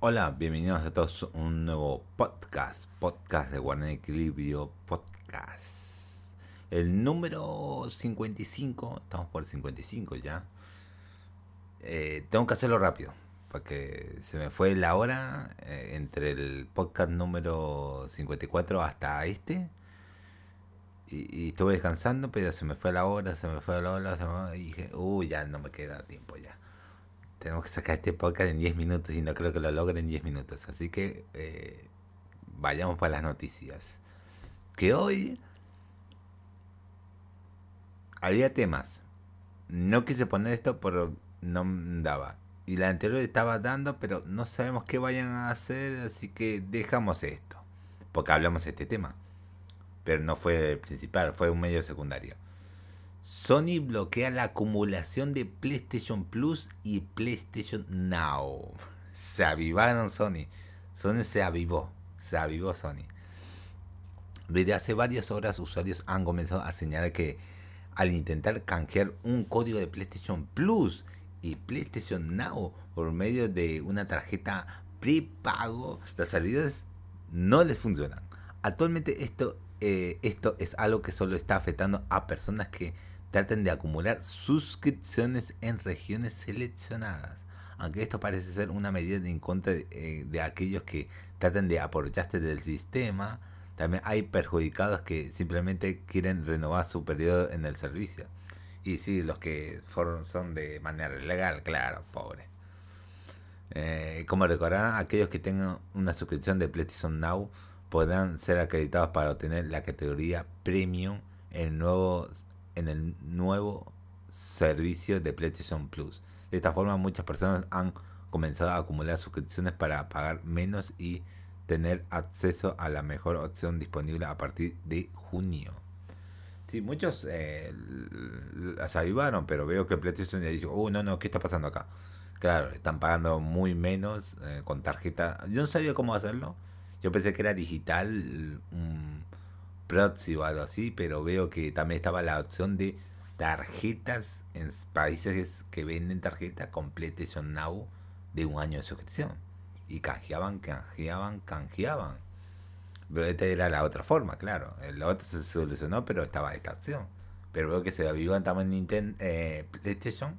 Hola, bienvenidos a todos a un nuevo podcast, podcast de Guardián Equilibrio, podcast. El número 55, estamos por 55 ya. Eh, tengo que hacerlo rápido, porque se me fue la hora eh, entre el podcast número 54 hasta este. Y, y, estuve descansando, pero se me fue la hora, se me fue la hora, se me... y dije, uy, ya no me queda tiempo ya tenemos que sacar este podcast en 10 minutos y no creo que lo logren en 10 minutos. Así que eh, vayamos para las noticias. Que hoy había temas. No quise poner esto, pero no daba. Y la anterior estaba dando, pero no sabemos qué vayan a hacer, así que dejamos esto. Porque hablamos de este tema. Pero no fue el principal, fue un medio secundario. Sony bloquea la acumulación de PlayStation Plus y PlayStation Now. Se avivaron Sony. Sony se avivó. Se avivó Sony. Desde hace varias horas usuarios han comenzado a señalar que al intentar canjear un código de PlayStation Plus y PlayStation Now por medio de una tarjeta prepago, los servidores no les funcionan. Actualmente esto, eh, esto es algo que solo está afectando a personas que traten de acumular suscripciones en regiones seleccionadas. Aunque esto parece ser una medida en contra de, eh, aquellos que traten de aprovecharse del sistema, también hay perjudicados que simplemente quieren renovar su periodo en el servicio. Y sí, los que son de manera legal, claro, pobre. Eh, como recordarán, aquellos que tengan una suscripción de PlayStation Now podrán ser acreditados para obtener la categoría Premium en el nuevo en el nuevo servicio de PlayStation Plus. De esta forma muchas personas han comenzado a acumular suscripciones para pagar menos y tener acceso a la mejor opción disponible a partir de junio. Sí, muchos eh, las avivaron, pero veo que PlayStation ya dijo, oh, no, no, ¿qué está pasando acá? Claro, están pagando muy menos eh, con tarjeta. Yo no sabía cómo hacerlo. Yo pensé que era digital, un Proxy o algo así, pero veo que también estaba la opción de tarjetas en países que venden tarjetas con PlayStation Now de un año de suscripción. Y canjeaban, canjeaban, canjeaban. Pero esta era la otra forma, claro. La otra se solucionó, pero estaba esta opción. Pero veo que se avivan también Nintendo, eh, PlayStation,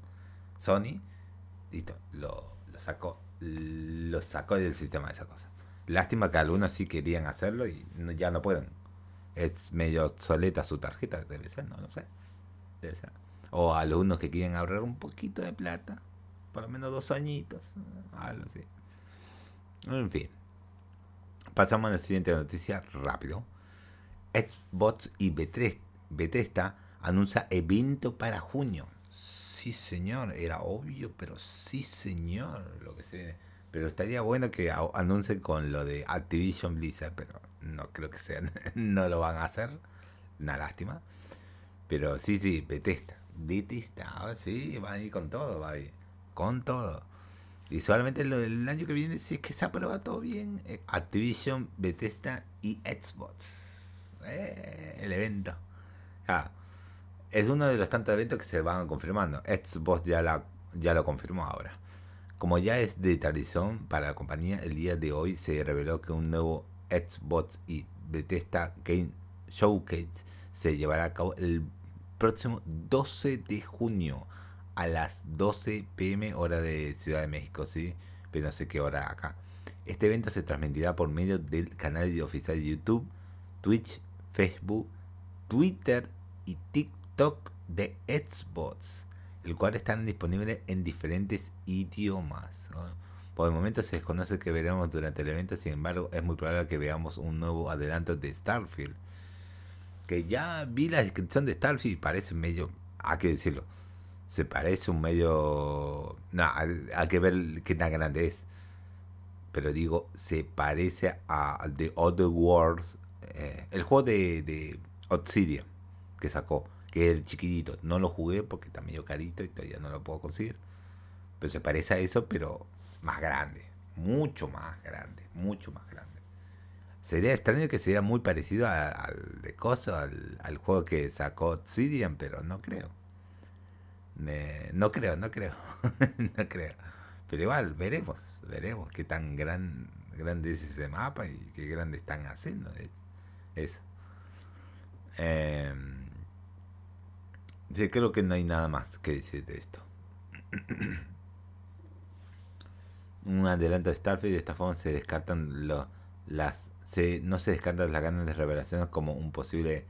Sony. Listo, lo, sacó. Lo sacó del sistema de esa cosa. Lástima que algunos sí querían hacerlo y ya no pueden es medio obsoleta su tarjeta, debe ser, no lo sé. Debe ser. O alumnos que quieren ahorrar un poquito de plata, por lo menos dos añitos, algo así. En fin. Pasamos a la siguiente noticia rápido. Xbox y Bethesda anuncia evento para junio. Sí, señor, era obvio, pero sí, señor, lo que se viene. Pero estaría bueno que anuncien con lo de Activision Blizzard, pero no creo que sean, no lo van a hacer, una lástima. Pero sí, sí, Bethesda, Bethesda, ahora sí, va a ir con todo, va a ir, con todo. Y solamente lo del año que viene, si es que se aprueba todo bien, eh, Activision, Bethesda y Xbox. Eh, el evento. Ah, es uno de los tantos eventos que se van confirmando. Xbox ya, la, ya lo confirmó ahora. Como ya es de tradición para la compañía, el día de hoy se reveló que un nuevo Xbox y Bethesda Game Showcase se llevará a cabo el próximo 12 de junio a las 12 pm hora de Ciudad de México, ¿sí? Pero no sé qué hora acá. Este evento se transmitirá por medio del canal oficial de YouTube, Twitch, Facebook, Twitter y TikTok de Xbox, el cual están disponibles en diferentes idiomas. Por el momento se desconoce que veremos durante el evento, sin embargo, es muy probable que veamos un nuevo adelanto de Starfield. Que ya vi la descripción de Starfield y parece medio, hay que decirlo, se parece un medio... No, hay que ver qué tan grande es. Pero digo, se parece a The Other Worlds, eh, el juego de, de Obsidian que sacó, que es el chiquitito. No lo jugué porque está medio carito y todavía no lo puedo conseguir. Pero se parece a eso, pero más grande, mucho más grande, mucho más grande. Sería extraño que sería muy parecido al de Coso, al, juego que sacó Obsidian, pero no creo. no creo, no creo, no creo. Pero igual, veremos, veremos qué tan gran, grande es ese mapa y qué grande están haciendo eso. Eh, sí, creo que no hay nada más que decir de esto. Un adelanto de Starfield, de esta forma se descartan las se, no se descartan las de revelaciones como un posible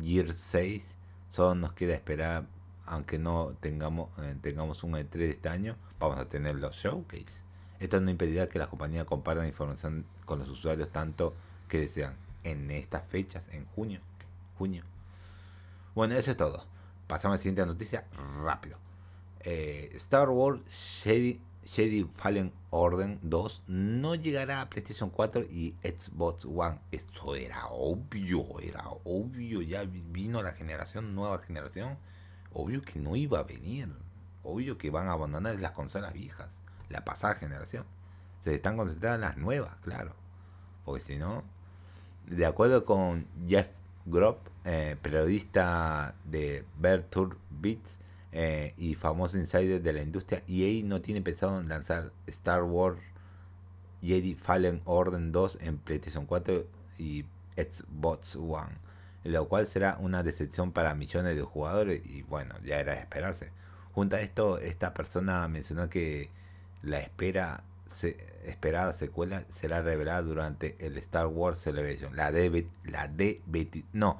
Gear 6. Solo nos queda esperar, aunque no tengamos, eh, tengamos un E3 de este año, vamos a tener los showcase. Esto no impedirá que las compañías compartan información con los usuarios tanto que desean en estas fechas, en junio. junio. Bueno, eso es todo. Pasamos a la siguiente noticia rápido. Eh, Star Wars Jedi Fallen Order 2 no llegará a PlayStation 4 y Xbox One. Esto era obvio, era obvio. Ya vino la generación, nueva generación. Obvio que no iba a venir. Obvio que van a abandonar las consolas viejas, la pasada generación. Se están concentrando en las nuevas, claro. Porque si no, de acuerdo con Jeff Grob, eh, periodista de Bertur Beats, eh, y famoso insider de la industria, EA no tiene pensado en lanzar Star Wars Jedi Fallen Order 2 en PlayStation 4 y Xbox One, lo cual será una decepción para millones de jugadores y bueno, ya era de esperarse. Junto a esto, esta persona mencionó que la espera esperada secuela será revelada durante el Star Wars Celebration, la de la de no,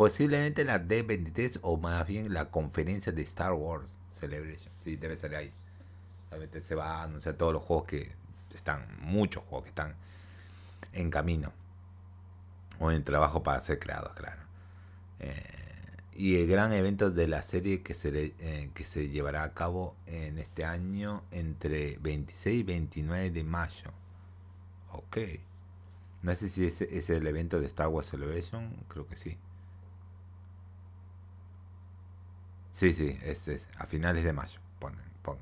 Posiblemente la D23 o más bien la conferencia de Star Wars Celebration. Sí, debe ser ahí. Se va a anunciar todos los juegos que están, muchos juegos que están en camino o en trabajo para ser creados, claro. Eh, y el gran evento de la serie que se, eh, que se llevará a cabo en este año entre 26 y 29 de mayo. Ok. No sé si ese es el evento de Star Wars Celebration, creo que sí. Sí, sí, es, es a finales de mayo, ponen, ponga.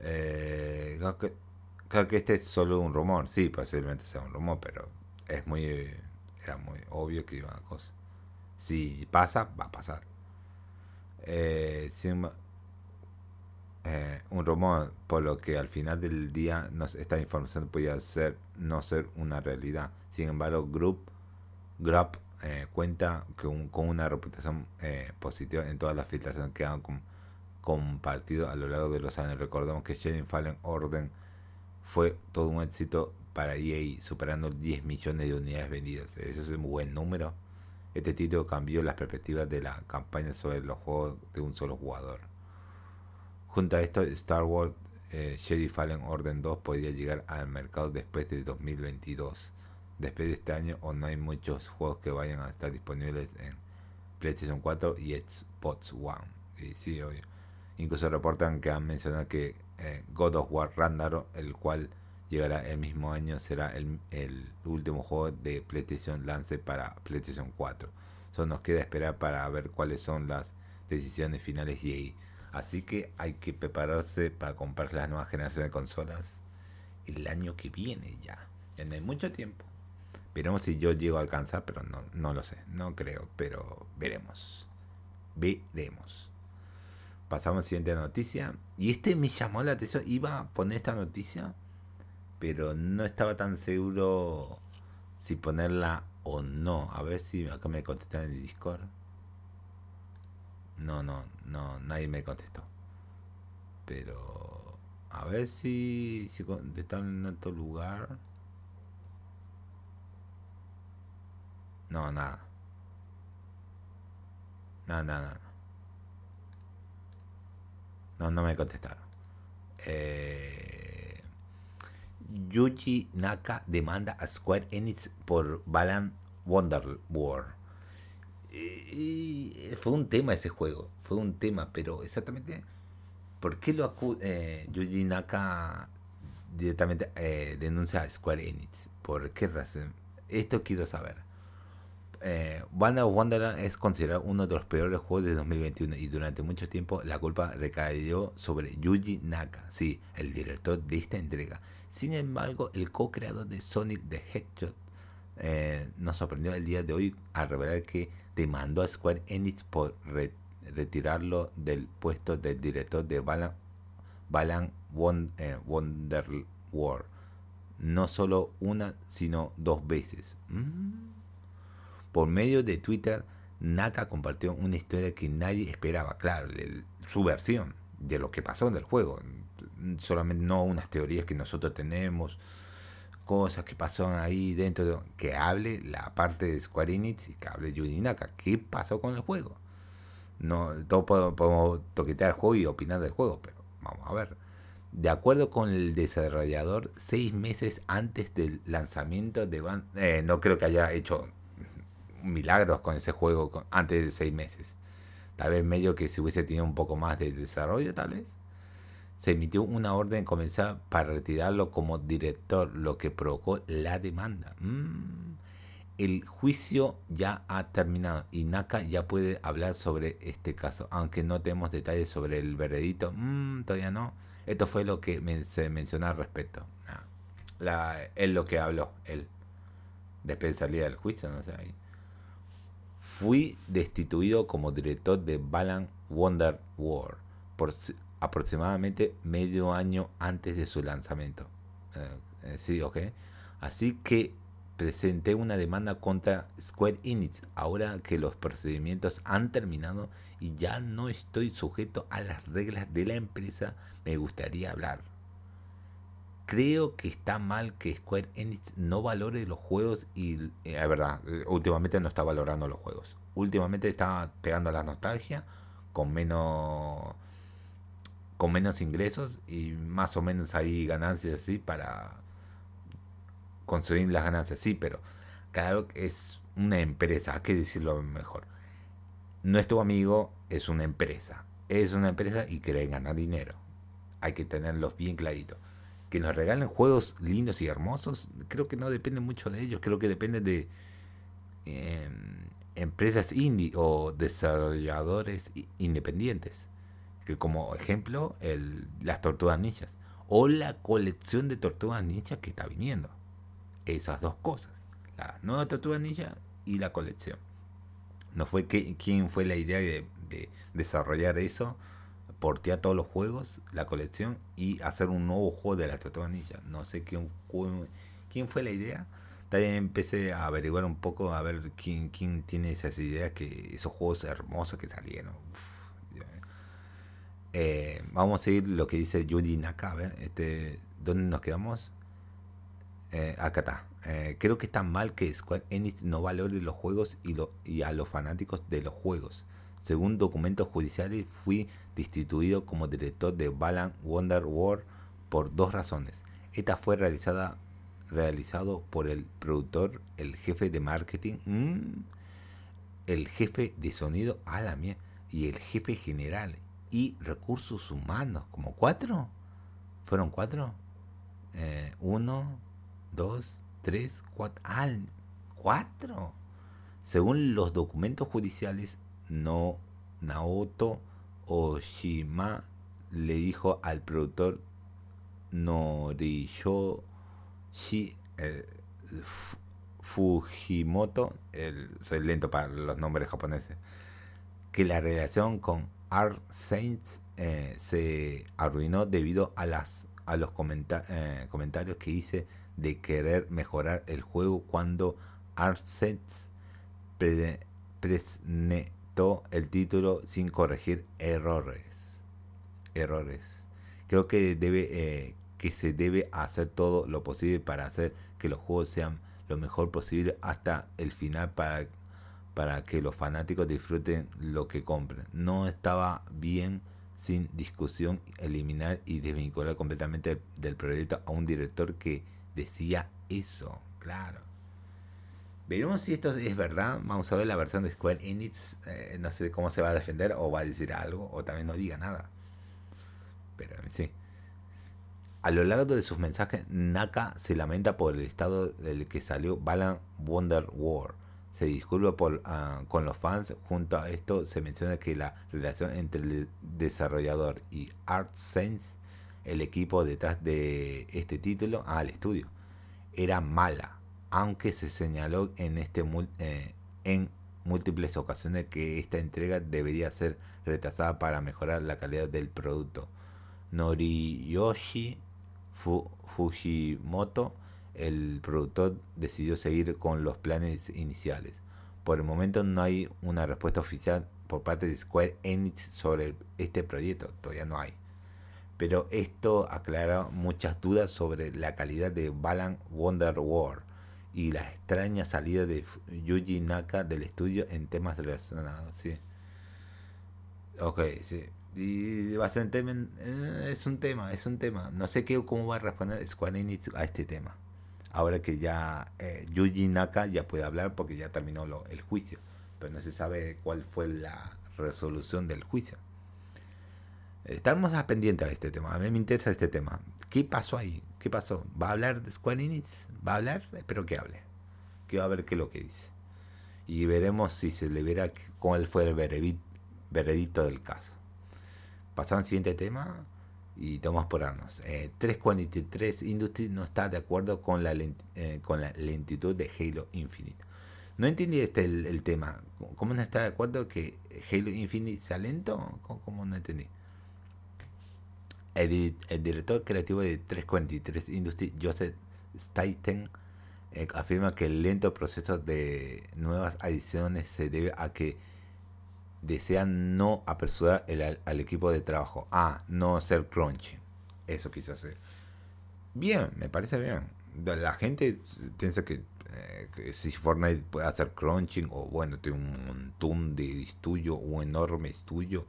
Eh, creo, que, creo que este es solo un rumor, sí, posiblemente sea un rumor, pero es muy, era muy obvio que iba a cosa. Si pasa, va a pasar. Eh, eh, un rumor, por lo que al final del día esta información podía ser no ser una realidad. Sin embargo, Group, Grup eh, cuenta con, una reputación eh, positiva en todas las filtraciones que han compartido a lo largo de los años. Recordemos que Jedi Fallen Order fue todo un éxito para EA, superando 10 millones de unidades vendidas. Eso es un buen número. Este título cambió las perspectivas de la campaña sobre los juegos de un solo jugador. Junto a esto, Star Wars eh, Jedi Fallen Order 2 podría llegar al mercado después de 2022 después de este año o no hay muchos juegos que vayan a estar disponibles en PlayStation 4 y Xbox One. Y sí, obvio. Incluso reportan que han mencionado que eh, God of War Ragnarok, el cual llegará el mismo año, será el, el, último juego de PlayStation lance para PlayStation 4. Solo nos queda esperar para ver cuáles son las decisiones finales y ahí. Así que hay que prepararse para comprar la nueva generación de consolas el año que viene ya. Ya no hay mucho tiempo. Veremos si yo llego a alcanzar, pero no, no lo sé. No creo, pero veremos. Veremos. Pasamos a la siguiente noticia. Y este me llamó la atención. Iba a poner esta noticia, pero no estaba tan seguro si ponerla o no. A ver si acá me contestan en el Discord. No, no, no, nadie me contestó. Pero a ver si, si contestaron en otro lugar. No, nada. No, nada, No, no me contestaron. Eh, Yuji Naka demanda a Square Enix por Balan Wonder War. Y fue un tema ese juego, fue un tema, pero exactamente, ¿por qué lo acude eh, Yuji Naka directamente eh, denuncia a Square Enix? ¿Por qué razón? Esto quiero saber eh, Wonder Wonderland es considerado uno de los peores juegos de 2021 y durante mucho tiempo la culpa recayó sobre Yuji Naka, sí, el director de esta entrega. Sin embargo, el co-creador de Sonic the Hedgehog eh, nos sorprendió el día de hoy al revelar que demandó a Square Enix por retirarlo del puesto del director de Balan eh, Wonder War. No solo una, sino dos veces. Mm. Por medio de Twitter, Naka compartió una historia que nadie esperaba, claro, su versión de lo que pasó en el juego. Solamente no unas teorías que nosotros tenemos, cosas que pasaron ahí dentro, de, que hable la parte de Square Enix y que hable Yuji Naka. ¿Qué pasó con el juego? No, todos podemos, toquetear el juego y opinar del juego, pero vamos a ver. De acuerdo con el desarrollador, seis meses antes del lanzamiento de Van, eh, no creo que haya hecho milagros con ese juego antes de seis meses. Tal vez medio que si hubiese tenido un poco más de desarrollo, tal vez. Se emitió una orden comenzar para retirarlo como director, lo que provocó la demanda. Mm. El juicio ya ha terminado y Naka ya puede hablar sobre este caso, aunque no tenemos detalles sobre el veredicto. Mm, todavía no. Esto fue lo que se mencionó al respecto. Ah, la, él lo que habló, él. Después de salir del juicio, no sé. Ahí. Fui destituido como director de Balan Wonder War por aproximadamente medio año antes de su lanzamiento. Eh, eh, sí, ok. Así que presenté una demanda contra Square Enix ahora que los procedimientos han terminado y ya no estoy sujeto a las reglas de la empresa. Me gustaría hablar. Creo que está mal que Square Enix no valore los juegos y, eh, es verdad, eh, últimamente no está valorando los juegos. Últimamente está pegando a la nostalgia con menos con menos ingresos y más o menos hay ganancias así para conseguir las ganancias. Sí, pero claro que es una empresa, hay que decirlo mejor. No es tu amigo, es una empresa. Es una empresa y quiere ganar dinero. Hay que tenerlos bien claritos que nos regalen juegos lindos y hermosos, creo que no depende mucho de ellos, creo que depende de em, empresas indie o desarrolladores independientes, que como ejemplo el, las tortugas ninjas o la colección de tortugas ninjas que está viniendo. Esas dos cosas, la nueva tortuga ninja y la colección. No fue que, quién fue la idea de, de desarrollar eso portear todos los juegos, la colección y hacer un nuevo juego de la Tortuga. No sé quién, quién fue la idea. También empecé a averiguar un poco a ver quién, quién tiene esas ideas, que esos juegos hermosos que salieron. Eh, vamos a seguir lo que dice Yuji Naka. A ver, este, ¿dónde nos quedamos? Eh, acá está. Eh, creo que está mal que Square Enix no valore los juegos y, lo, y a los fanáticos de los juegos. Según documentos judiciales, fui destituido como director de Balan Wonder War por dos razones. Esta fue realizada realizado por el productor, el jefe de marketing, mm, el jefe de sonido, a la mía, y el jefe general y recursos humanos, como cuatro. ¿Fueron cuatro? Eh, uno, dos, tres, cuatro. Cuatro. Según los documentos judiciales, no Naoto Oshima le dijo al productor Noriyoshi Fujimoto, soy lento para los nombres japoneses, que la relación con Art Saints eh, se arruinó debido a las a los eh, comentarios que hice de querer mejorar el juego cuando Art Saints el título sin corregir errores. Errores. Creo que debe eh, que se debe hacer todo lo posible para hacer que los juegos sean lo mejor posible hasta el final para, para que los fanáticos disfruten lo que compren. No estaba bien sin discusión eliminar y desvincular completamente del proyecto a un director que decía eso, claro. Veremos si esto es verdad. Vamos a ver la versión de Square Enix. Eh, no sé cómo se va a defender o va a decir algo o también no diga nada. Pero sí. A lo largo de sus mensajes, Naka se lamenta por el estado del que salió Balan Wonder War. Se disculpa por, ah, con los fans. Junto a esto se menciona que la relación entre el desarrollador y Art Sense, el equipo detrás de este título, al ah, estudio, era mala aunque se señaló en, este, eh, múltiples ocasiones que esta entrega debería ser retrasada para mejorar la calidad del producto. Noriyoshi Fujimoto, el productor, decidió seguir con los planes iniciales. Por el momento no hay una respuesta oficial por parte de Square Enix sobre este proyecto, todavía no hay. Pero esto aclara muchas dudas sobre la calidad de Balan Wonder War y la extraña salida de Yuji Naka del estudio en temas relacionados. ¿sí? Ok, sí. Y bastante eh, es un tema, es un tema. No sé qué, cómo va a responder Square Enix a este tema. Ahora que ya eh, Yuji Naka ya puede hablar porque ya terminó el juicio. Pero no se sabe cuál fue la resolución del juicio. Estamos pendientes a este tema. A mí me interesa este tema. ¿Qué pasó ahí? ¿Qué pasó? ¿Va a hablar de Square Enix? ¿Va a hablar? Espero que hable. Que va a ver qué es lo que dice. Y veremos si se le verá cuál fue el veredicto del caso. Pasamos al siguiente tema y tomamos por arnos. 343 eh, Industries no está de acuerdo con la, eh, con la lentitud de Halo Infinite. No entendí este el, tema. ¿Cómo no está de acuerdo que Halo Infinite sea lento? ¿Cómo, no entendí? El, director creativo de 343 Industries, Joseph Staiten, eh, afirma que el lento proceso de nuevas adiciones se debe a que desean no apresurar el, al, equipo de trabajo. Ah, no ser crunching. Eso quiso hacer. Bien, me parece bien. La gente piensa que, eh, si Fortnite puede hacer crunching o bueno, tiene un montón de estudio, un enorme estudio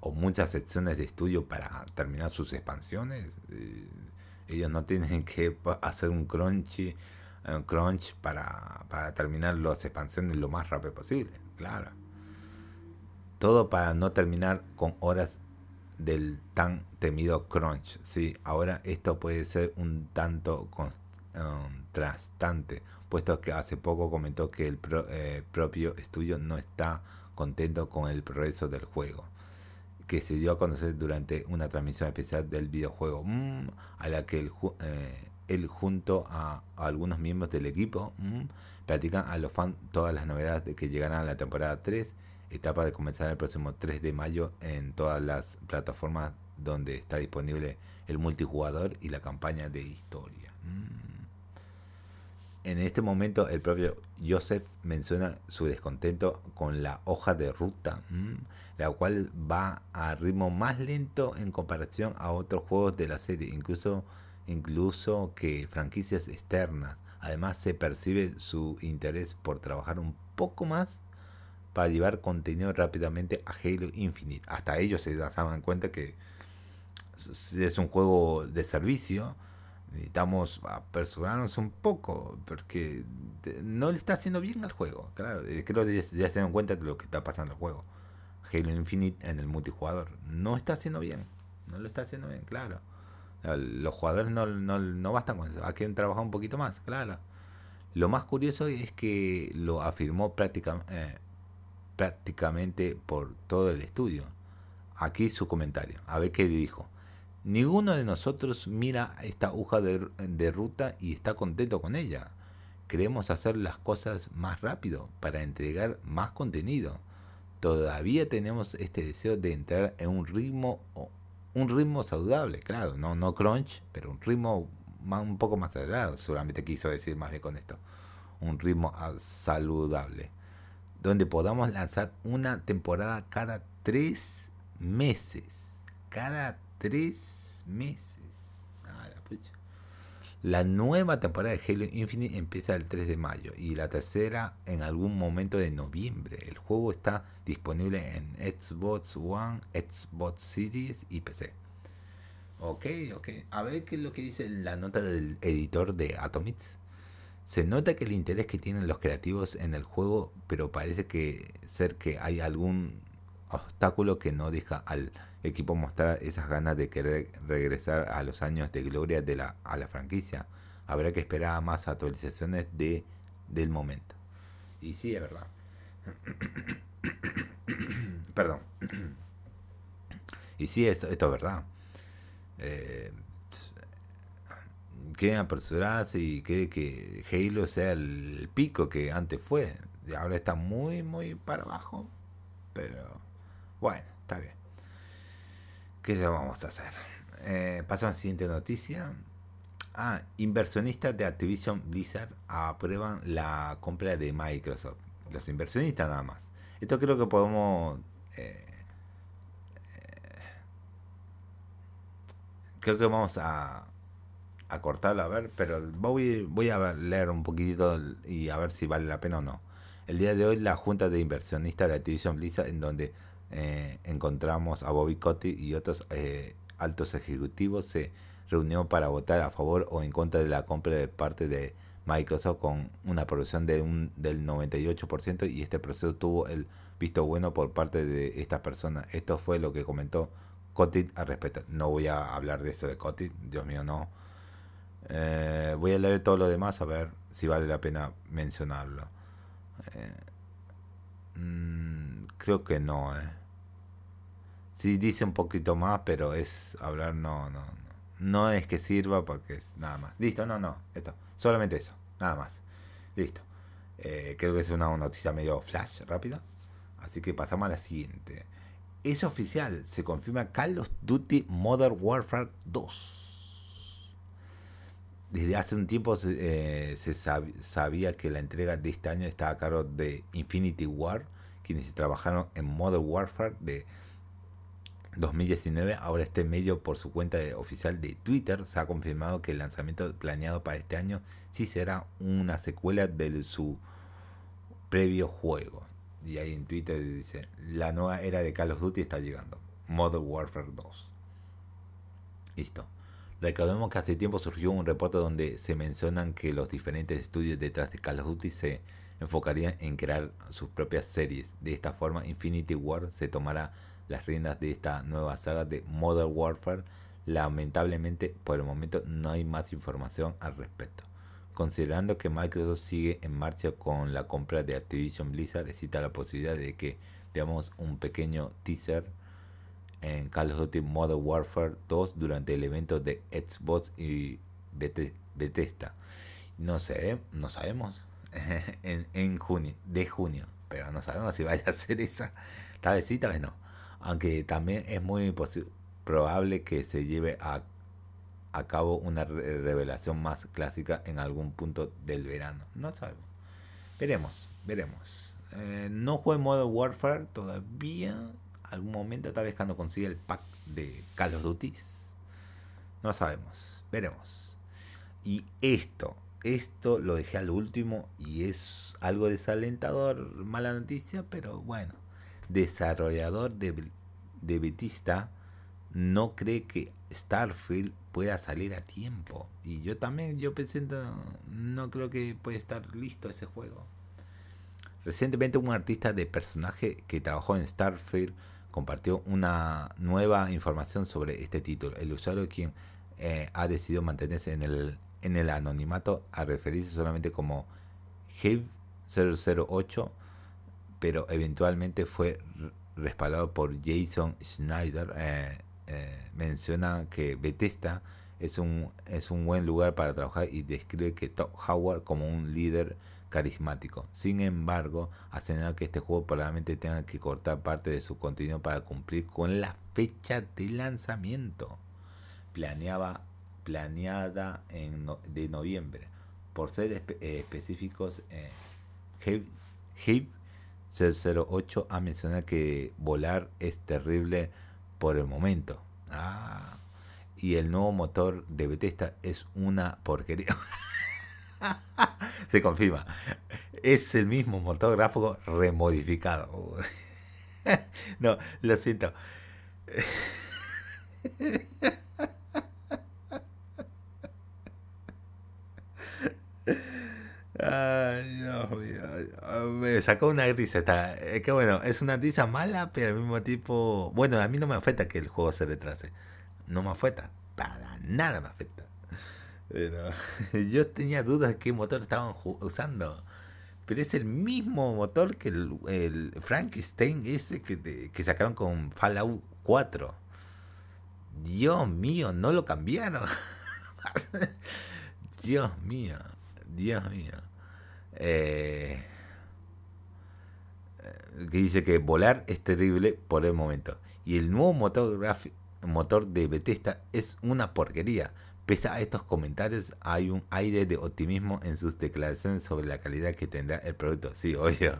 o muchas secciones de estudio para terminar sus expansiones, eh, ellos no tienen que hacer un crunchy, un crunch para, para terminar las expansiones lo más rápido posible, claro. Todo para no terminar con horas del tan temido crunch. Sí, ahora esto puede ser un tanto contrastante, puesto que hace poco comentó que el eh, propio estudio no está contento con el progreso del juego, que se dio a conocer durante una transmisión especial del videojuego, mm, a la que él, eh, junto a, algunos miembros del equipo mm, platican a los fans todas las novedades que llegarán a la temporada 3 etapa de comenzar el próximo 3 de mayo en todas las plataformas donde está disponible el multijugador y la campaña de historia. Mm. En este momento el propio Joseph menciona su descontento con la hoja de ruta, la cual va a ritmo más lento en comparación a otros juegos de la serie, incluso, incluso que franquicias externas. Además se percibe su interés por trabajar un poco más para llevar contenido rápidamente a Halo Infinite. Hasta ellos se daban cuenta que es un juego de servicio. Necesitamos apresurarnos un poco porque no le está haciendo bien al juego. Claro, creo que ya, se dan cuenta de lo que está pasando el juego. Halo Infinite en el multijugador no está haciendo bien. No lo está haciendo bien, claro. Los jugadores no, no, bastan con eso. Hay que trabajar un poquito más, claro. Lo más curioso es que lo afirmó prácticamente. Eh, prácticamente por todo el estudio. Aquí su comentario, a ver qué dijo. Ninguno de nosotros mira esta hoja de, ruta y está contento con ella. Queremos hacer las cosas más rápido para entregar más contenido. Todavía tenemos este deseo de entrar en un ritmo un ritmo saludable, claro, no no crunch, pero un ritmo un poco más acelerado, seguramente quiso decir más bien con esto. Un ritmo saludable donde podamos lanzar una temporada cada tres meses. Cada tres meses. Ah, la, nueva temporada de Halo Infinite empieza el 3 de mayo y la tercera en algún momento de noviembre. El juego está disponible en Xbox One, Xbox Series y PC. Ok, ok. A ver qué es lo que dice la nota del editor de Atomics. Se nota que el interés que tienen los creativos en el juego, pero parece que ser que hay algún obstáculo que no deja al equipo mostrar esas ganas de querer regresar a los años de gloria de la, a la franquicia. Habrá que esperar a más actualizaciones de, del momento. Y sí, es verdad. Perdón. y sí, esto, esto es verdad. Eh, quieren apresurarse y quieren que Halo sea el pico que antes fue. Ahora está muy, muy para abajo. Pero bueno, está bien. ¿Qué vamos a hacer? Eh, pasamos a la siguiente noticia. Ah, inversionistas de Activision Blizzard aprueban la compra de Microsoft. Los inversionistas nada más. Esto creo que podemos... Eh, eh, creo que vamos a, cortarlo a ver, pero voy, voy a leer un poquitito y a ver si vale la pena o no. El día de hoy la Junta de Inversionistas de Activision Blizzard, en donde eh, encontramos a Bobby Kotick y otros eh, altos ejecutivos, se reunió para votar a favor o en contra de la compra de parte de Microsoft con una aprobación de un, del 98% y este proceso tuvo el visto bueno por parte de estas personas. Esto fue lo que comentó Kotick al respecto. No voy a hablar de eso de Kotick, Dios mío, no. Eh, voy a leer todo lo demás a ver si vale la pena mencionarlo. Mm, creo que no, eh. Sí dice un poquito más, pero es hablar, no, no, no. No es que sirva porque es nada más. Listo, no, no, esto. Solamente eso, nada más. Listo. Eh, creo que es una noticia medio flash, rápida. Así que pasamos a la siguiente. Es oficial, se confirma Call of Duty Modern Warfare 2. Desde hace un tiempo se, eh, sabía que la entrega de este año estaba a cargo de Infinity War, quienes trabajaron en Modern Warfare de 2019, ahora este medio por su cuenta oficial de Twitter se ha confirmado que el lanzamiento planeado para este año sí será una secuela de su previo juego. Y ahí en Twitter dice, la nueva era de Call of Duty está llegando. Modern Warfare 2. Listo. Recordemos que hace tiempo surgió un reporte donde se mencionan que los diferentes estudios detrás de Call of Duty se enfocarían en crear sus propias series. De esta forma, Infinity War se tomará las riendas de esta nueva saga de Modern Warfare. Lamentablemente, por el momento no hay más información al respecto. Considerando que Microsoft sigue en marcha con la compra de Activision Blizzard, existe la posibilidad de que veamos un pequeño teaser en Call of Duty Modern Warfare 2 durante el evento de Xbox y Bethesda. No sé, no sabemos. en, en junio, de junio, pero no sabemos si vaya a ser esa. Tal vez sí, tal vez no aunque también es muy probable que se lleve a, cabo una revelación más clásica en algún punto del verano. No sabemos. Veremos, veremos. Eh, no juego en modo Warfare todavía. Algún momento, tal vez cuando consiga el pack de Call of Duty. No sabemos. Veremos. Y esto, esto lo dejé al último y es algo desalentador, mala noticia, pero bueno desarrollador de, de Betista no cree que Starfield pueda salir a tiempo. Y yo también, yo pensé, no, creo que pueda estar listo ese juego. Recientemente un artista de personaje que trabajó en Starfield compartió una nueva información sobre este título. El usuario quien eh, ha decidido mantenerse en el, en el anonimato a referirse solamente como Hive 008 pero eventualmente fue respaldado por Jason Schneider. Eh, eh, menciona que Bethesda es un, es un buen lugar para trabajar y describe que Todd Howard como un líder carismático. Sin embargo, asegura que este juego probablemente tenga que cortar parte de su contenido para cumplir con la fecha de lanzamiento planeaba, planeada en de noviembre. Por ser eh, específicos, eh, 008 ha mencionado que volar es terrible por el momento. Ah, y el nuevo motor de Bethesda es una porquería. Se confirma. Es el mismo motor gráfico remodificado. no, lo siento. Ay, Me sacó una risa. Está, es que bueno, es una risa mala, pero al mismo tiempo. Bueno, a mí no me afecta que el juego se retrase. No me afecta. Para nada me afecta. Pero yo tenía dudas de qué motor estaban usando. Pero es el mismo motor que el, el Frankenstein ese que, que sacaron con Fallout 4. Dios mío, no lo cambiaron. Dios mío, Dios mío. Eh, que dice que volar es terrible por el momento. Y el nuevo motor de Bethesda es una porquería. Pese a estos comentarios, hay un aire de optimismo en sus declaraciones sobre la calidad que tendrá el producto. Sí, oye,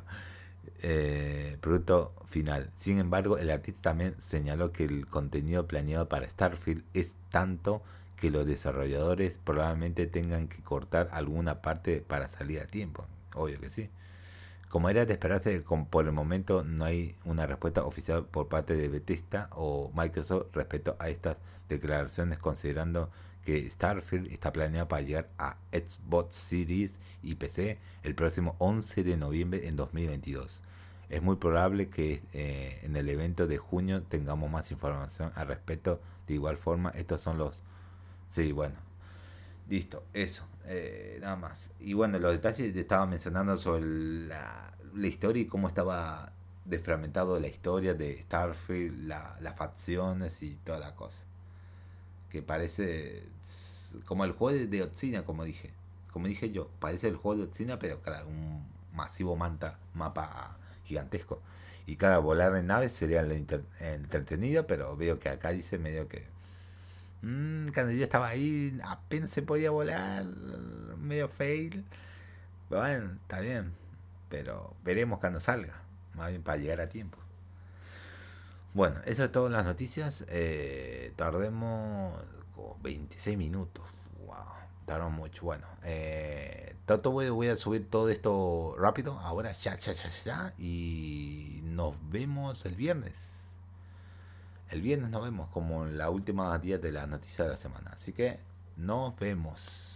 eh, producto final. Sin embargo, el artista también señaló que el contenido planeado para Starfield es tanto que los desarrolladores probablemente tengan que cortar alguna parte para salir a tiempo. Obvio que sí. Como era de esperarse, por el momento no hay una respuesta oficial por parte de Bethesda o Microsoft respecto a estas declaraciones, considerando que Starfield está planeado para llegar a Xbox Series y PC el próximo 11 de noviembre en 2022. Es muy probable que eh, en el evento de junio tengamos más información al respecto. De igual forma, estos son los... Sí, bueno. Listo, eso. Eh, nada más. Y bueno, los detalles te estaba mencionando sobre la, historia y cómo estaba desfragmentado la historia de Starfield, las facciones y toda la cosa. Que parece como el juego de Otsina, como dije. Como dije yo, parece el juego de Otsina, pero claro, un masivo manta, mapa gigantesco. Y cada volar en naves sería entretenido, pero veo que acá dice medio que Mm, cuando yo estaba ahí, apenas se podía volar, medio fail. Bueno, está bien, pero veremos cuando salga, más bien para llegar a tiempo. Bueno, eso es todo las noticias. Eh, tardemos 26 minutos. Wow, tardamos mucho. Bueno, eh, voy, voy, a subir todo esto rápido. Ahora, ya, ya, ya, ya. Y nos vemos el viernes el viernes nos vemos como en la última día de la noticia de la semana. Así que nos vemos.